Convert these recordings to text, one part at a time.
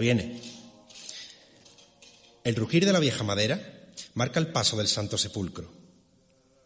Viene. El rugir de la vieja madera marca el paso del Santo Sepulcro.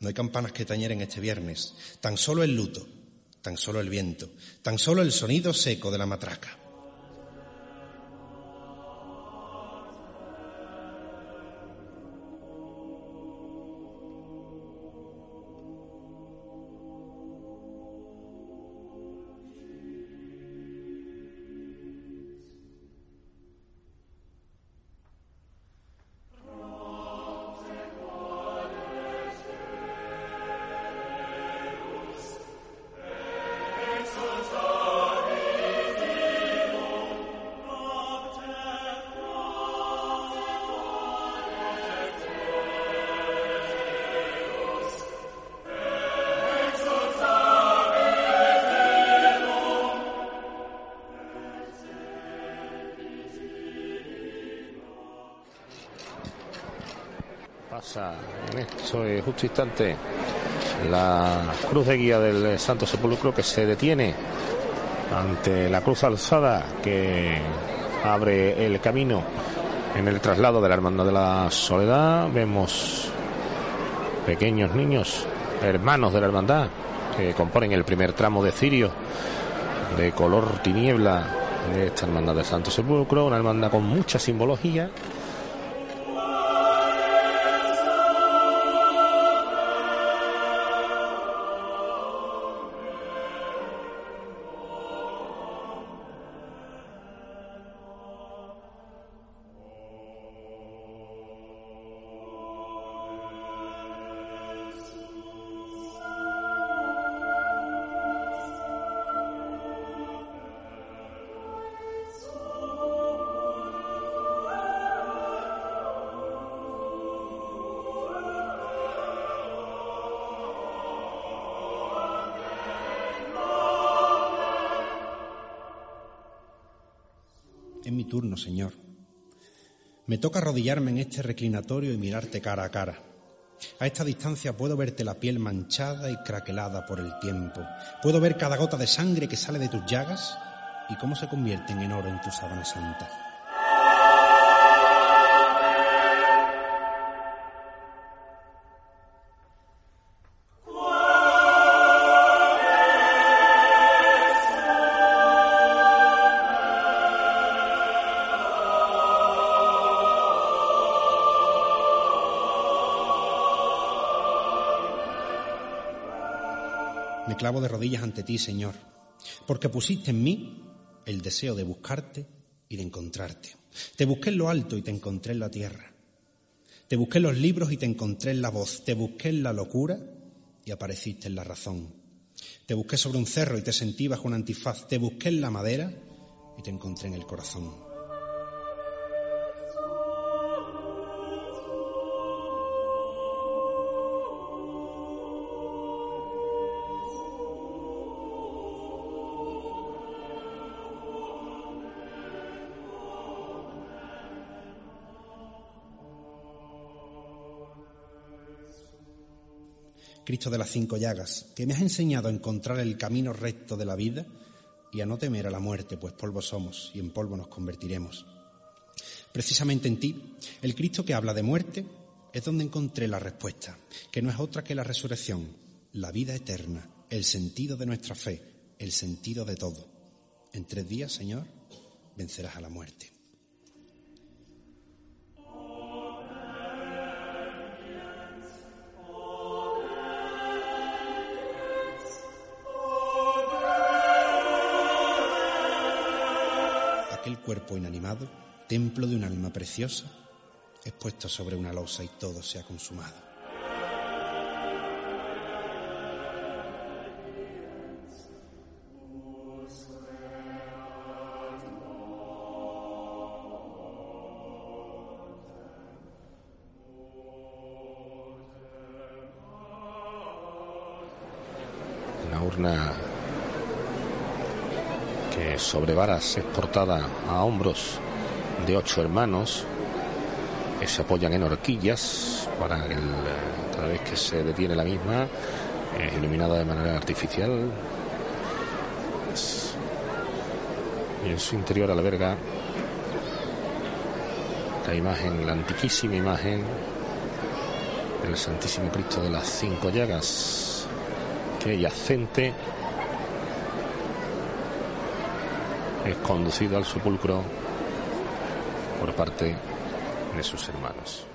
No hay campanas que tañeren este viernes, tan solo el luto, tan solo el viento, tan solo el sonido seco de la matraca. Este justo instante la cruz de guía del Santo Sepulcro que se detiene ante la cruz alzada que abre el camino en el traslado de la Hermandad de la Soledad. Vemos pequeños niños, hermanos de la Hermandad, que componen el primer tramo de cirio de color tiniebla de esta Hermandad del Santo Sepulcro, una hermandad con mucha simbología. Es mi turno, Señor. Me toca arrodillarme en este reclinatorio y mirarte cara a cara. A esta distancia puedo verte la piel manchada y craquelada por el tiempo. Puedo ver cada gota de sangre que sale de tus llagas y cómo se convierten en oro en tu sábana santa. Clavo de rodillas ante ti, Señor, porque pusiste en mí el deseo de buscarte y de encontrarte. Te busqué en lo alto y te encontré en la tierra. Te busqué en los libros y te encontré en la voz. Te busqué en la locura y apareciste en la razón. Te busqué sobre un cerro y te sentí bajo un antifaz. Te busqué en la madera y te encontré en el corazón. Cristo de las cinco llagas, que me has enseñado a encontrar el camino recto de la vida y a no temer a la muerte, pues polvo somos y en polvo nos convertiremos. Precisamente en ti, el Cristo que habla de muerte, es donde encontré la respuesta, que no es otra que la resurrección, la vida eterna, el sentido de nuestra fe, el sentido de todo. En tres días, Señor, vencerás a la muerte. Aquel cuerpo inanimado, templo de un alma preciosa, es puesto sobre una losa y todo se ha consumado. Urna sobre varas es portada a hombros de ocho hermanos que se apoyan en horquillas para el, cada vez que se detiene la misma es iluminada de manera artificial. Y en su interior alberga la imagen, la antiquísima imagen del Santísimo Cristo de las Cinco Llagas que yacente es conducido al sepulcro por parte de sus hermanos.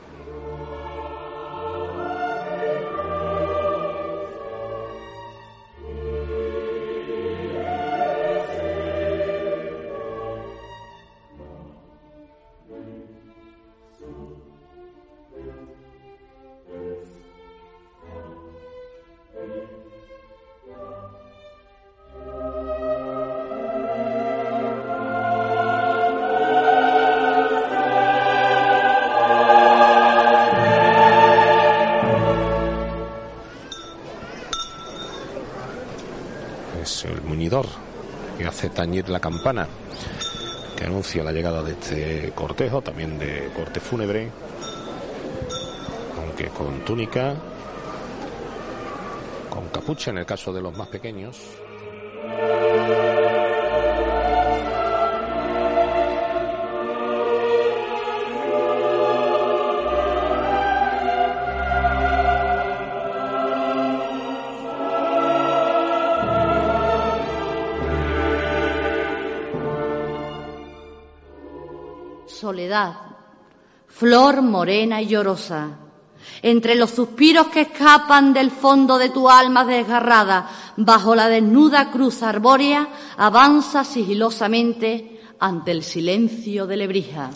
Hace tañir la campana que anuncia la llegada de este cortejo, también de corte fúnebre, aunque con túnica, con capucha en el caso de los más pequeños. Flor morena y llorosa, entre los suspiros que escapan del fondo de tu alma desgarrada, bajo la desnuda cruz arbórea, avanza sigilosamente ante el silencio de Lebrija.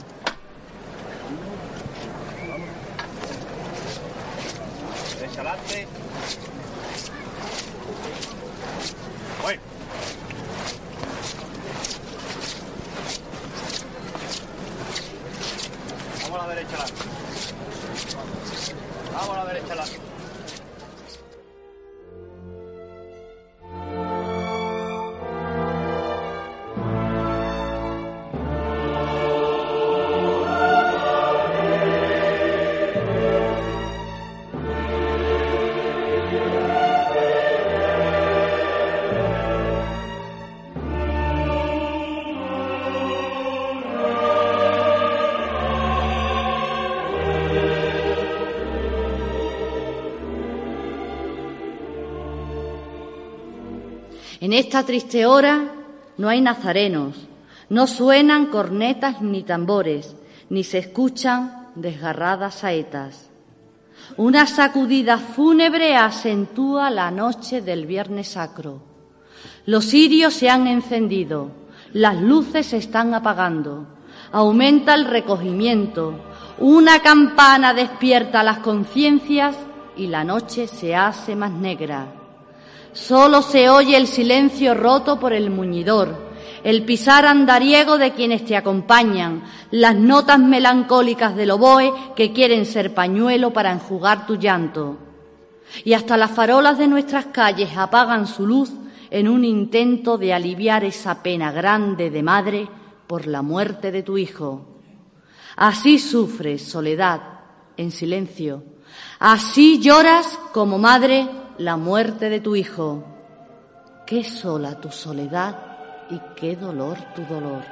En esta triste hora no hay nazarenos, no suenan cornetas ni tambores, ni se escuchan desgarradas saetas. Una sacudida fúnebre acentúa la noche del Viernes Sacro. Los cirios se han encendido, las luces se están apagando, aumenta el recogimiento, una campana despierta las conciencias y la noche se hace más negra. Solo se oye el silencio roto por el muñidor, el pisar andariego de quienes te acompañan, las notas melancólicas del oboe que quieren ser pañuelo para enjugar tu llanto. Y hasta las farolas de nuestras calles apagan su luz en un intento de aliviar esa pena grande de madre por la muerte de tu hijo. Así sufres, soledad, en silencio. Así lloras como madre la muerte de tu hijo. Qué sola tu soledad y qué dolor tu dolor.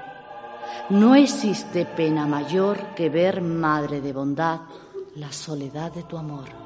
No existe pena mayor que ver, madre de bondad, la soledad de tu amor.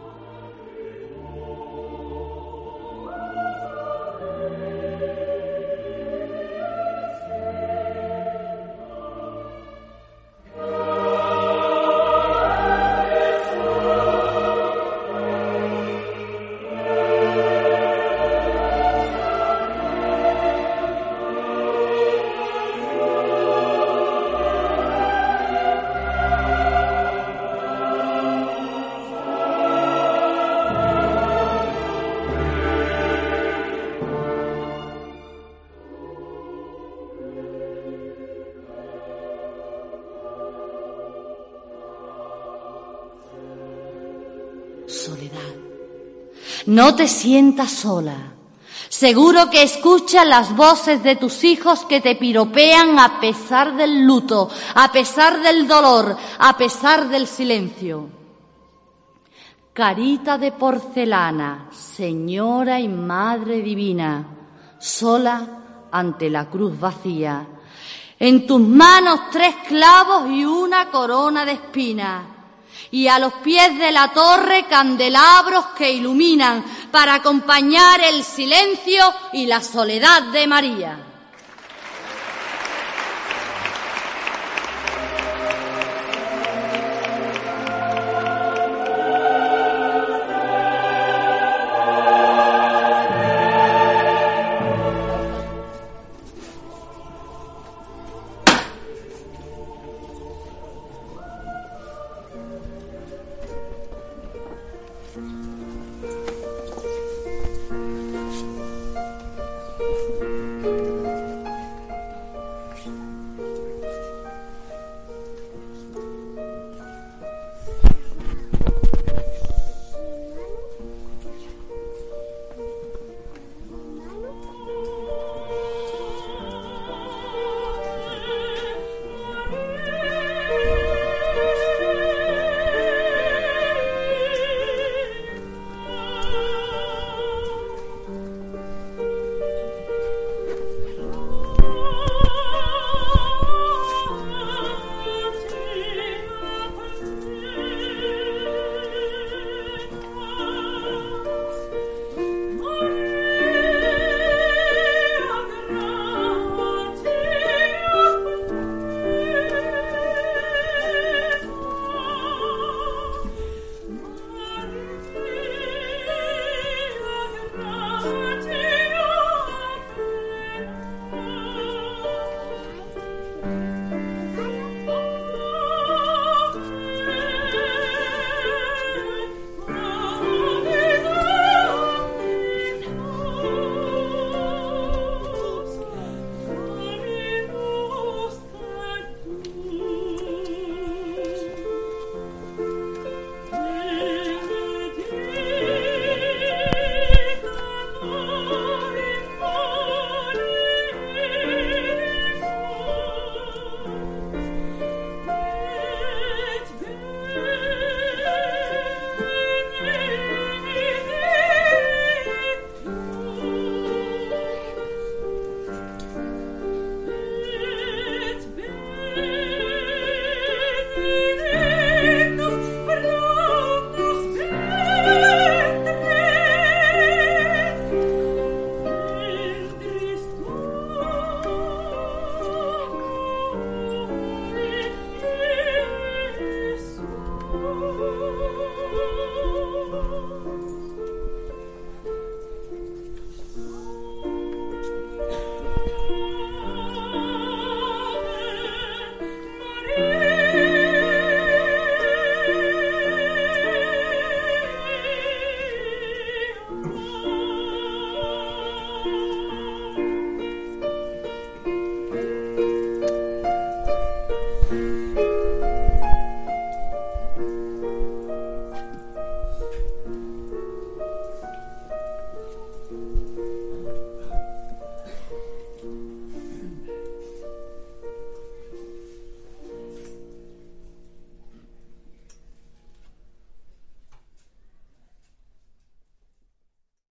No te sientas sola. Seguro que escuchas las voces de tus hijos que te piropean a pesar del luto, a pesar del dolor, a pesar del silencio. Carita de porcelana, Señora y Madre Divina, sola ante la cruz vacía. En tus manos tres clavos y una corona de espinas y a los pies de la torre candelabros que iluminan para acompañar el silencio y la soledad de María.